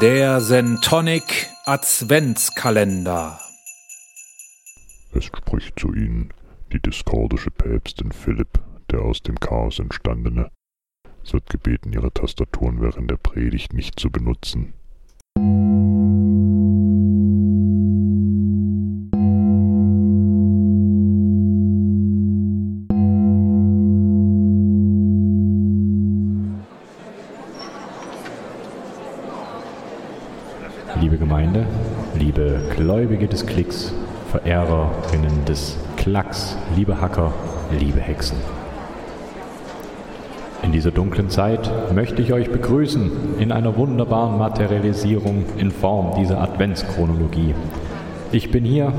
Der Sentonic Adventskalender. Es spricht zu ihnen die diskordische Päpstin Philipp, der aus dem Chaos entstandene. Es wird gebeten, ihre Tastaturen während der Predigt nicht zu benutzen. Liebe Gemeinde, liebe Gläubige des Klicks, Verehrerinnen des Klacks, liebe Hacker, liebe Hexen. In dieser dunklen Zeit möchte ich euch begrüßen in einer wunderbaren Materialisierung in Form dieser Adventschronologie. Ich bin hier,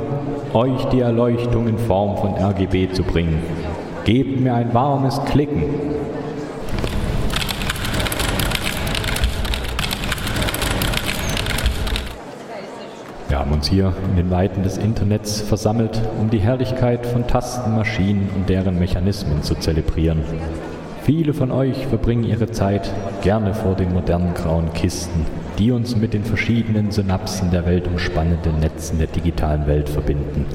euch die Erleuchtung in Form von RGB zu bringen. Gebt mir ein warmes Klicken, haben uns hier in den Weiten des Internets versammelt, um die Herrlichkeit von Tastenmaschinen und deren Mechanismen zu zelebrieren. Viele von euch verbringen ihre Zeit gerne vor den modernen grauen Kisten, die uns mit den verschiedenen Synapsen der weltumspannenden Netzen der digitalen Welt verbinden.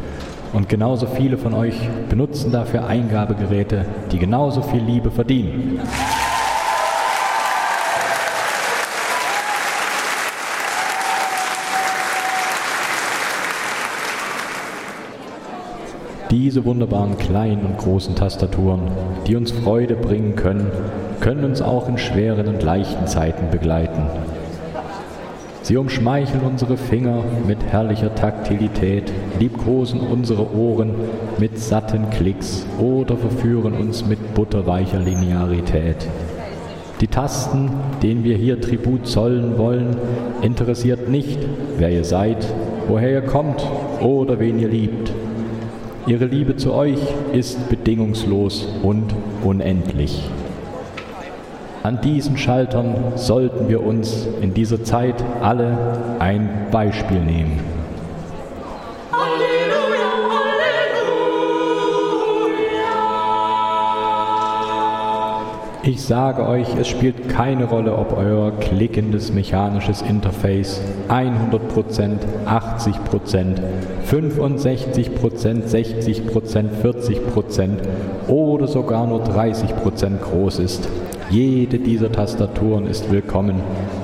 Und genauso viele von euch benutzen dafür Eingabegeräte, die genauso viel Liebe verdienen. Diese wunderbaren kleinen und großen Tastaturen, die uns Freude bringen können, können uns auch in schweren und leichten Zeiten begleiten. Sie umschmeicheln unsere Finger mit herrlicher Taktilität, liebkosen unsere Ohren mit satten Klicks oder verführen uns mit butterweicher Linearität. Die Tasten, denen wir hier Tribut zollen wollen, interessiert nicht, wer ihr seid, woher ihr kommt oder wen ihr liebt. Ihre Liebe zu euch ist bedingungslos und unendlich. An diesen Schaltern sollten wir uns in dieser Zeit alle ein Beispiel nehmen. Ich sage euch, es spielt keine Rolle, ob euer klickendes mechanisches Interface 100%, 80%, 65%, 60%, 40% oder sogar nur 30% groß ist. Jede dieser Tastaturen ist willkommen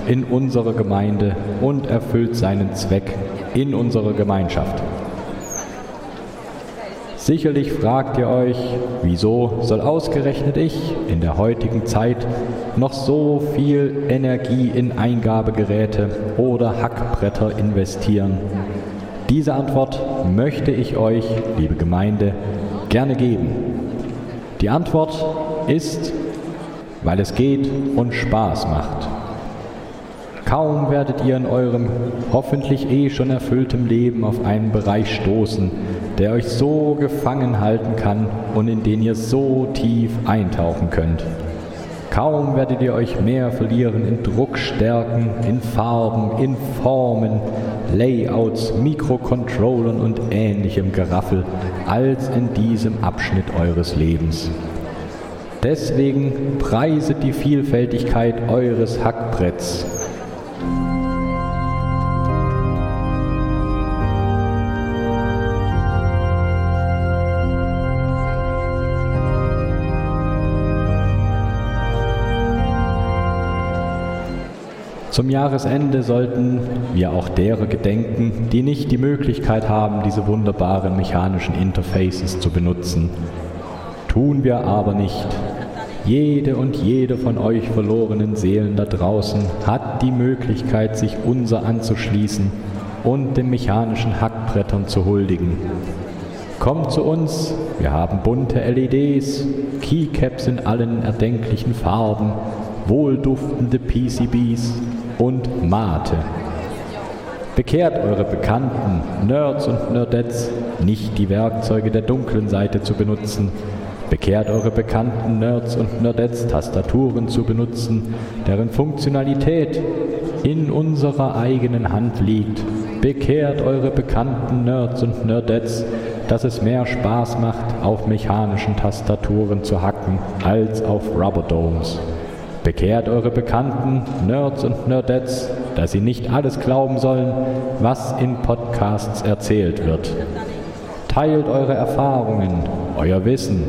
in unserer Gemeinde und erfüllt seinen Zweck in unserer Gemeinschaft. Sicherlich fragt ihr euch, wieso soll ausgerechnet ich in der heutigen Zeit noch so viel Energie in Eingabegeräte oder Hackbretter investieren? Diese Antwort möchte ich euch, liebe Gemeinde, gerne geben. Die Antwort ist, weil es geht und Spaß macht. Kaum werdet ihr in eurem hoffentlich eh schon erfülltem Leben auf einen Bereich stoßen, der euch so gefangen halten kann und in den ihr so tief eintauchen könnt. Kaum werdet ihr euch mehr verlieren in Druckstärken, in Farben, in Formen, Layouts, Mikrocontrollern und ähnlichem Geraffel als in diesem Abschnitt eures Lebens. Deswegen preiset die Vielfältigkeit eures Hackbretts Zum Jahresende sollten wir auch derer gedenken, die nicht die Möglichkeit haben, diese wunderbaren mechanischen Interfaces zu benutzen. Tun wir aber nicht. Jede und jede von euch verlorenen Seelen da draußen hat die Möglichkeit, sich unser anzuschließen und den mechanischen Hackbrettern zu huldigen. Kommt zu uns, wir haben bunte LEDs, Keycaps in allen erdenklichen Farben, wohlduftende PCBs und Mate. Bekehrt eure bekannten Nerds und Nerdettes, nicht die Werkzeuge der dunklen Seite zu benutzen. Bekehrt eure bekannten Nerds und Nerdettes, Tastaturen zu benutzen, deren Funktionalität in unserer eigenen Hand liegt. Bekehrt eure bekannten Nerds und Nerdettes, dass es mehr Spaß macht, auf mechanischen Tastaturen zu hacken, als auf Rubberdomes. Bekehrt eure Bekannten, Nerds und Nerdettes, dass sie nicht alles glauben sollen, was in Podcasts erzählt wird. Teilt eure Erfahrungen, euer Wissen,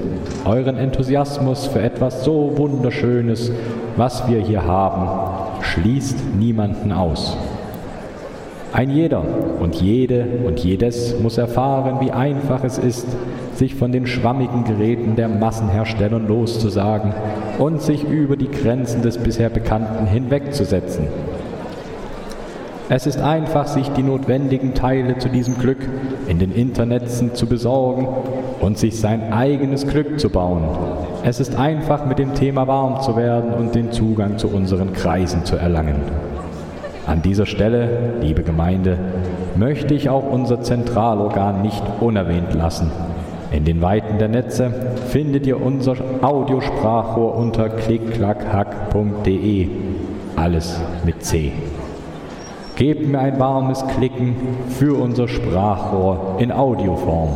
euren Enthusiasmus für etwas so Wunderschönes, was wir hier haben. Schließt niemanden aus. Ein jeder und jede und jedes muss erfahren, wie einfach es ist, sich von den schwammigen Geräten der Massenhersteller loszusagen und sich über die Grenzen des bisher Bekannten hinwegzusetzen. Es ist einfach, sich die notwendigen Teile zu diesem Glück in den Internetzen zu besorgen und sich sein eigenes Glück zu bauen. Es ist einfach, mit dem Thema warm zu werden und den Zugang zu unseren Kreisen zu erlangen. An dieser Stelle, liebe Gemeinde, möchte ich auch unser Zentralorgan nicht unerwähnt lassen. In den Weiten der Netze findet ihr unser Audiosprachrohr unter klickklackhack.de. Alles mit C. Gebt mir ein warmes Klicken für unser Sprachrohr in Audioform.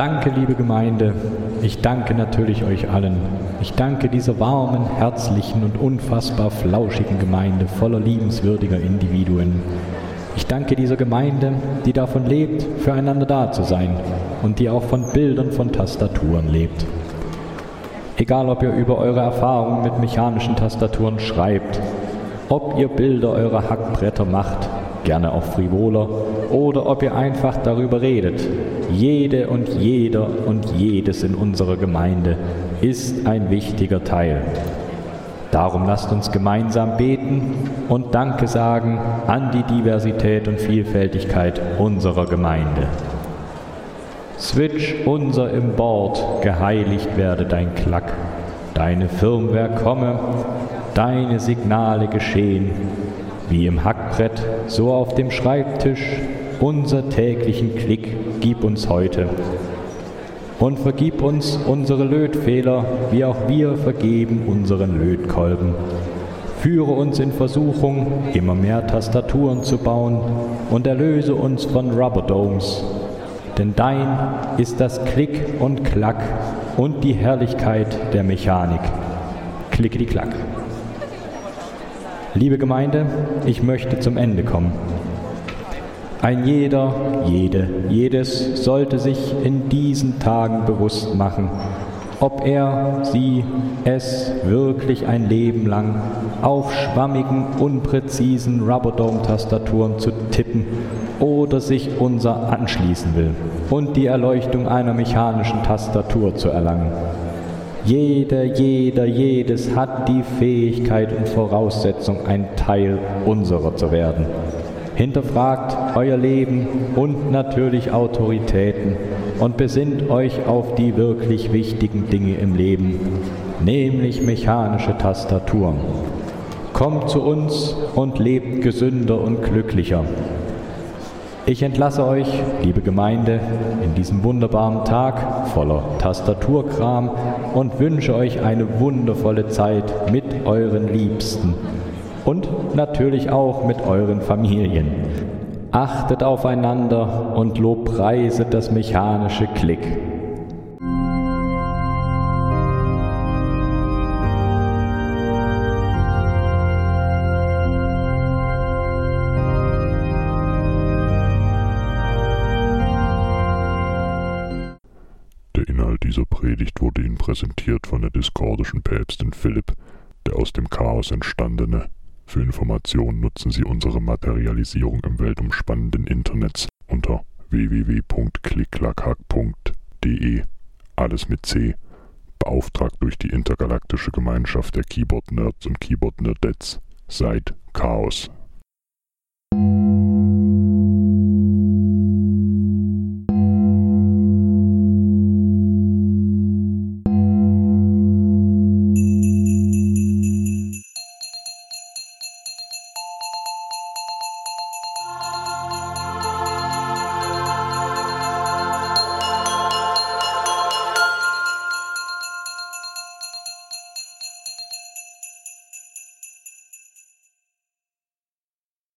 Danke, liebe Gemeinde. Ich danke natürlich euch allen. Ich danke dieser warmen, herzlichen und unfassbar flauschigen Gemeinde voller liebenswürdiger Individuen. Ich danke dieser Gemeinde, die davon lebt, füreinander da zu sein und die auch von Bildern von Tastaturen lebt. Egal, ob ihr über eure Erfahrungen mit mechanischen Tastaturen schreibt, ob ihr Bilder eurer Hackbretter macht, gerne auch frivoler, oder ob ihr einfach darüber redet. Jede und jeder und jedes in unserer Gemeinde ist ein wichtiger Teil. Darum lasst uns gemeinsam beten und Danke sagen an die Diversität und Vielfältigkeit unserer Gemeinde. Switch unser im Bord, geheiligt werde dein Klack, deine Firmware komme, deine Signale geschehen, wie im Hackbrett, so auf dem Schreibtisch, unser täglichen Klick gib uns heute. Und vergib uns unsere Lötfehler, wie auch wir vergeben unseren Lötkolben. Führe uns in Versuchung, immer mehr Tastaturen zu bauen und erlöse uns von Rubberdomes. Denn dein ist das Klick und Klack und die Herrlichkeit der Mechanik. Klickety-Klack. Liebe Gemeinde, ich möchte zum Ende kommen. Ein jeder, jede, jedes sollte sich in diesen Tagen bewusst machen, ob er, sie, es wirklich ein Leben lang auf schwammigen, unpräzisen Rubberdome-Tastaturen zu tippen oder sich unser anschließen will und die Erleuchtung einer mechanischen Tastatur zu erlangen. Jeder, jeder, jedes hat die Fähigkeit und Voraussetzung, ein Teil unserer zu werden. Hinterfragt euer Leben und natürlich Autoritäten und besinnt euch auf die wirklich wichtigen Dinge im Leben, nämlich mechanische Tastaturen. Kommt zu uns und lebt gesünder und glücklicher. Ich entlasse euch, liebe Gemeinde, in diesem wunderbaren Tag voller Tastaturkram und wünsche euch eine wundervolle Zeit mit euren Liebsten und natürlich auch mit euren Familien. Achtet aufeinander und lobpreiset das mechanische Klick. dieser Predigt wurde Ihnen präsentiert von der diskordischen Päpstin Philipp, der aus dem Chaos entstandene. Für Informationen nutzen Sie unsere Materialisierung im weltumspannenden Internet unter www.klicklackhack.de. Alles mit C. Beauftragt durch die intergalaktische Gemeinschaft der Keyboard Nerds und Keyboard Nerdettes. Seit Chaos.